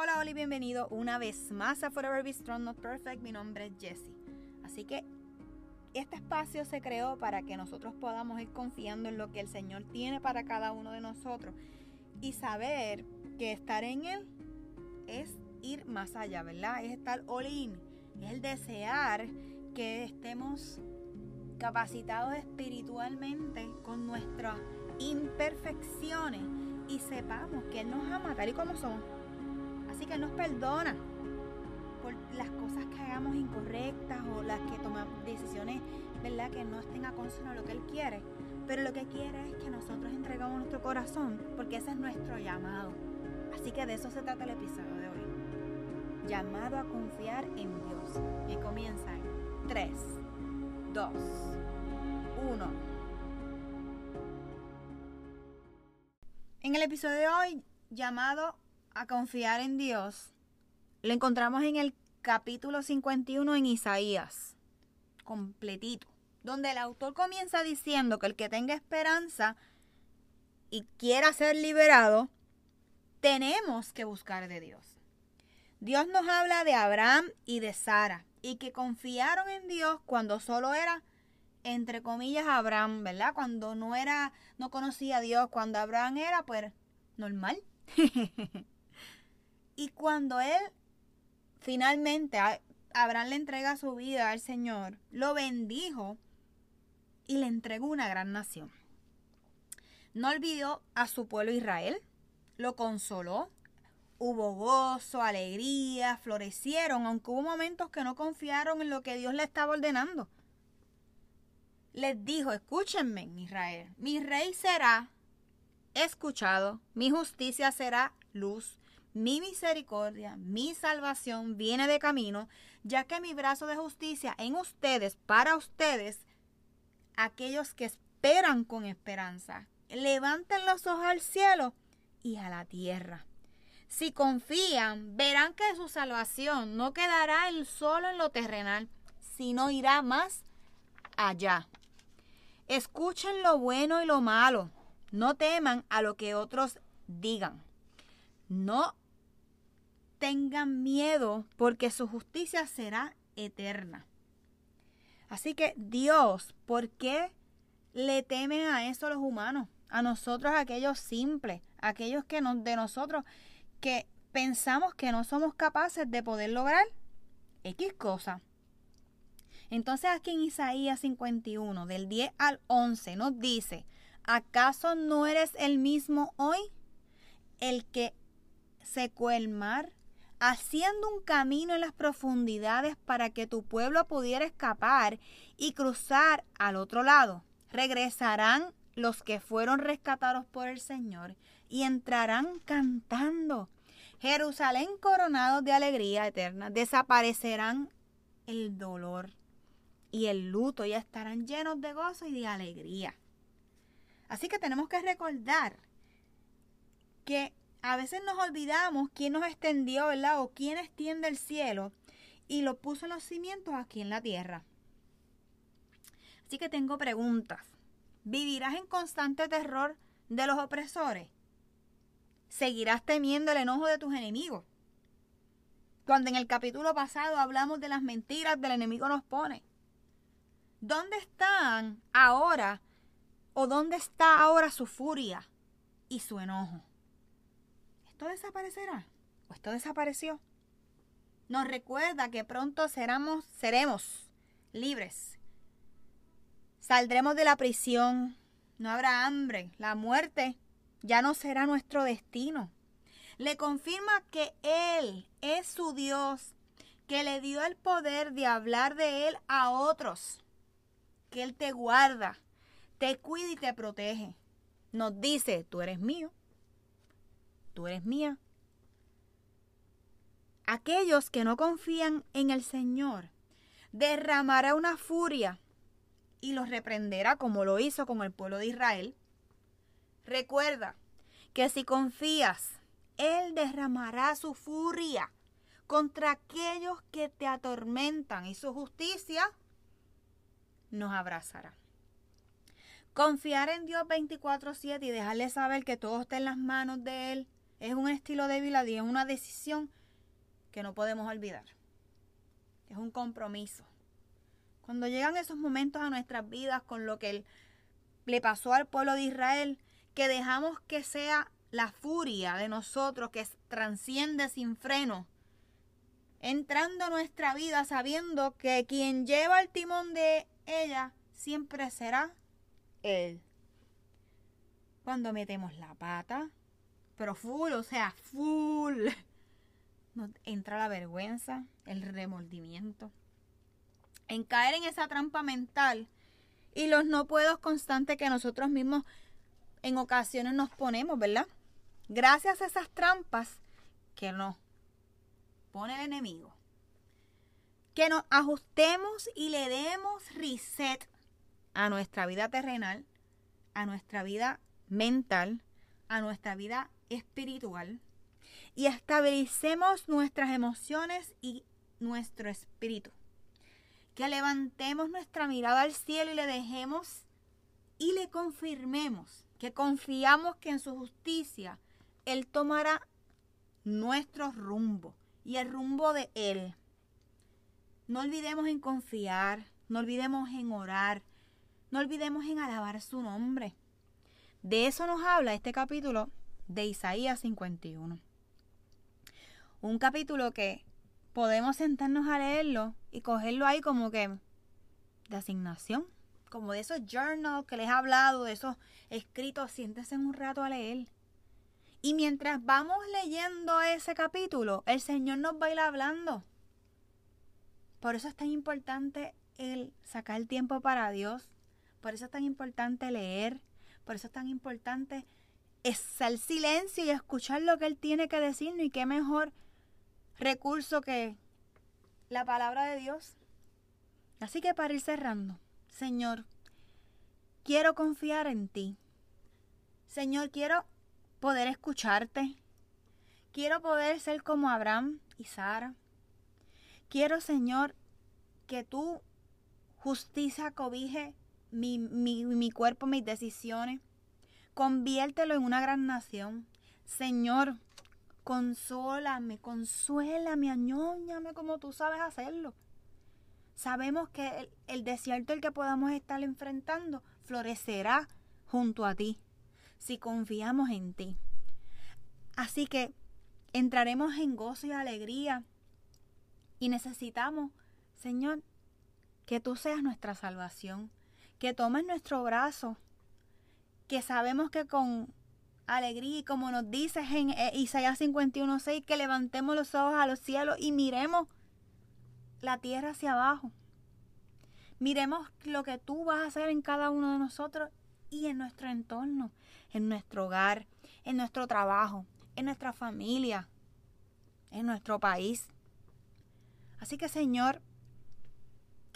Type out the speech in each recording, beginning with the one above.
Hola, hola bienvenido una vez más a Forever Be Strong Not Perfect. Mi nombre es Jessie. Así que este espacio se creó para que nosotros podamos ir confiando en lo que el Señor tiene para cada uno de nosotros y saber que estar en Él es ir más allá, ¿verdad? Es estar all in, es el desear que estemos capacitados espiritualmente con nuestras imperfecciones y sepamos que Él nos ama tal y como somos. Así que Él nos perdona por las cosas que hagamos incorrectas o las que tomamos decisiones, ¿verdad? Que no estén a consono lo que Él quiere. Pero lo que quiere es que nosotros entregamos nuestro corazón porque ese es nuestro llamado. Así que de eso se trata el episodio de hoy. Llamado a confiar en Dios. Y comienza en 3, 2, 1. En el episodio de hoy, llamado a confiar en Dios, lo encontramos en el capítulo 51 en Isaías, completito, donde el autor comienza diciendo que el que tenga esperanza y quiera ser liberado, tenemos que buscar de Dios. Dios nos habla de Abraham y de Sara y que confiaron en Dios cuando solo era entre comillas Abraham, ¿verdad? Cuando no era no conocía a Dios, cuando Abraham era pues normal. y cuando él finalmente Abraham le entrega su vida al Señor, lo bendijo y le entregó una gran nación. No olvidó a su pueblo Israel, lo consoló, hubo gozo, alegría, florecieron, aunque hubo momentos que no confiaron en lo que Dios le estaba ordenando. Les dijo, escúchenme, Israel, mi rey será escuchado, mi justicia será luz, mi misericordia, mi salvación viene de camino, ya que mi brazo de justicia en ustedes, para ustedes, aquellos que esperan con esperanza, levanten los ojos al cielo y a la tierra. Si confían, verán que su salvación no quedará el solo en lo terrenal, sino irá más allá. Escuchen lo bueno y lo malo. No teman a lo que otros digan. No tengan miedo porque su justicia será eterna. Así que Dios, ¿por qué le temen a eso los humanos? A nosotros, aquellos simples, aquellos que de nosotros que pensamos que no somos capaces de poder lograr X cosa. Entonces aquí en Isaías 51, del 10 al 11, nos dice, ¿acaso no eres el mismo hoy? El que secó el mar, haciendo un camino en las profundidades para que tu pueblo pudiera escapar y cruzar al otro lado. Regresarán los que fueron rescatados por el Señor y entrarán cantando. Jerusalén coronado de alegría eterna. Desaparecerán el dolor y el luto y estarán llenos de gozo y de alegría. Así que tenemos que recordar que a veces nos olvidamos quién nos extendió, ¿verdad? O quién extiende el cielo y lo puso en los cimientos aquí en la tierra. Así que tengo preguntas. ¿Vivirás en constante terror de los opresores? ¿Seguirás temiendo el enojo de tus enemigos? Cuando en el capítulo pasado hablamos de las mentiras del enemigo nos pone. ¿Dónde están ahora o dónde está ahora su furia y su enojo? ¿Esto desaparecerá? ¿O esto desapareció? Nos recuerda que pronto seremos, seremos libres. Saldremos de la prisión. No habrá hambre. La muerte ya no será nuestro destino. Le confirma que Él es su Dios, que le dio el poder de hablar de Él a otros, que Él te guarda, te cuida y te protege. Nos dice, tú eres mío, tú eres mía. Aquellos que no confían en el Señor derramará una furia y los reprenderá como lo hizo con el pueblo de Israel Recuerda que si confías, Él derramará su furia contra aquellos que te atormentan y su justicia nos abrazará. Confiar en Dios 24/7 y dejarle saber que todo está en las manos de Él Es un estilo de vida es una decisión que no podemos olvidar. Es un compromiso. Cuando llegan esos momentos a nuestras vidas con lo que le pasó al pueblo de Israel, que dejamos que sea la furia de nosotros que transciende sin freno, entrando a nuestra vida sabiendo que quien lleva el timón de ella siempre será Él. Cuando metemos la pata, pero full, o sea, full, nos entra la vergüenza, el remordimiento, en caer en esa trampa mental y los no puedo constantes que nosotros mismos en ocasiones nos ponemos, ¿verdad? Gracias a esas trampas que nos pone el enemigo. Que nos ajustemos y le demos reset a nuestra vida terrenal, a nuestra vida mental, a nuestra vida espiritual y estabilicemos nuestras emociones y nuestro espíritu. Que levantemos nuestra mirada al cielo y le dejemos y le confirmemos que confiamos que en su justicia Él tomará nuestro rumbo y el rumbo de Él. No olvidemos en confiar, no olvidemos en orar, no olvidemos en alabar su nombre. De eso nos habla este capítulo de Isaías 51. Un capítulo que podemos sentarnos a leerlo y cogerlo ahí como que de asignación, como de esos journals que les he hablado, de esos escritos, siéntese un rato a leer. Y mientras vamos leyendo ese capítulo, el Señor nos va a ir hablando. Por eso es tan importante el sacar tiempo para Dios. Por eso es tan importante leer. Por eso es tan importante el silencio y escuchar lo que Él tiene que decirnos. Y qué mejor recurso que la palabra de Dios. Así que para ir cerrando, Señor, quiero confiar en ti. Señor, quiero poder escucharte. Quiero poder ser como Abraham y Sara. Quiero, Señor, que tu justicia cobije mi, mi, mi cuerpo, mis decisiones. Conviértelo en una gran nación. Señor, consólame, consuélame, añóñame como tú sabes hacerlo. Sabemos que el, el desierto el que podamos estar enfrentando florecerá junto a ti si confiamos en ti. Así que entraremos en gozo y alegría y necesitamos, Señor, que tú seas nuestra salvación, que tomes nuestro brazo, que sabemos que con alegría y como nos dices en eh, Isaías 51:6, que levantemos los ojos a los cielos y miremos la tierra hacia abajo. Miremos lo que tú vas a hacer en cada uno de nosotros y en nuestro entorno, en nuestro hogar, en nuestro trabajo, en nuestra familia, en nuestro país. Así que Señor,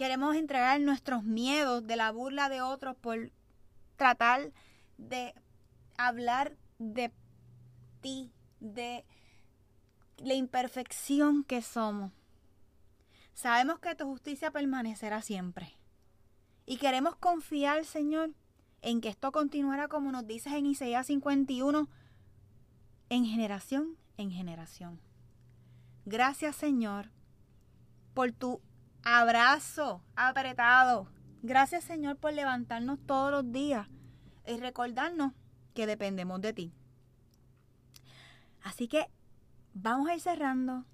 queremos entregar nuestros miedos de la burla de otros por tratar de hablar de ti, de la imperfección que somos. Sabemos que tu justicia permanecerá siempre. Y queremos confiar, Señor, en que esto continuará como nos dices en Isaías 51, en generación en generación. Gracias Señor por tu abrazo apretado. Gracias Señor por levantarnos todos los días y recordarnos que dependemos de ti. Así que vamos a ir cerrando.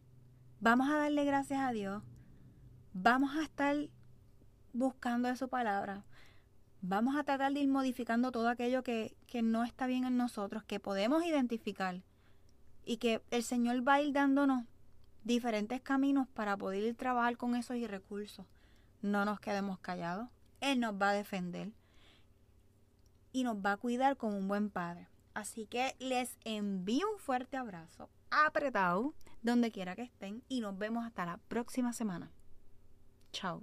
Vamos a darle gracias a Dios. Vamos a estar buscando de su palabra vamos a tratar de ir modificando todo aquello que, no está bien en nosotros, que podemos identificar y que el Señor va a ir dándonos diferentes caminos para poder trabajar con esos y recursos. No nos quedemos callados. Él nos va a defender y nos va a cuidar como un buen padre. Así que les envío un fuerte abrazo, apretado, donde quiera que estén, y nos vemos hasta la próxima semana. Chao.